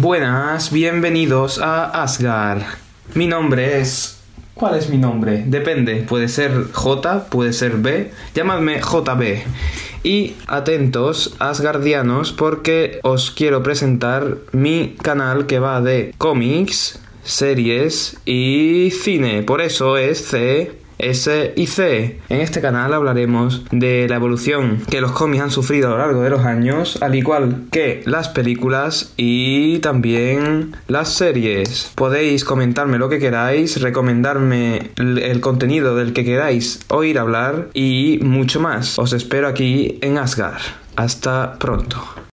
Buenas, bienvenidos a Asgard. Mi nombre es... ¿Cuál es mi nombre? Depende, puede ser J, puede ser B. Llamadme JB. Y atentos, Asgardianos, porque os quiero presentar mi canal que va de cómics, series y cine. Por eso es C S y C. En este canal hablaremos de la evolución que los cómics han sufrido a lo largo de los años, al igual que las películas y también las series. Podéis comentarme lo que queráis, recomendarme el contenido del que queráis oír hablar y mucho más. Os espero aquí en Asgard. Hasta pronto.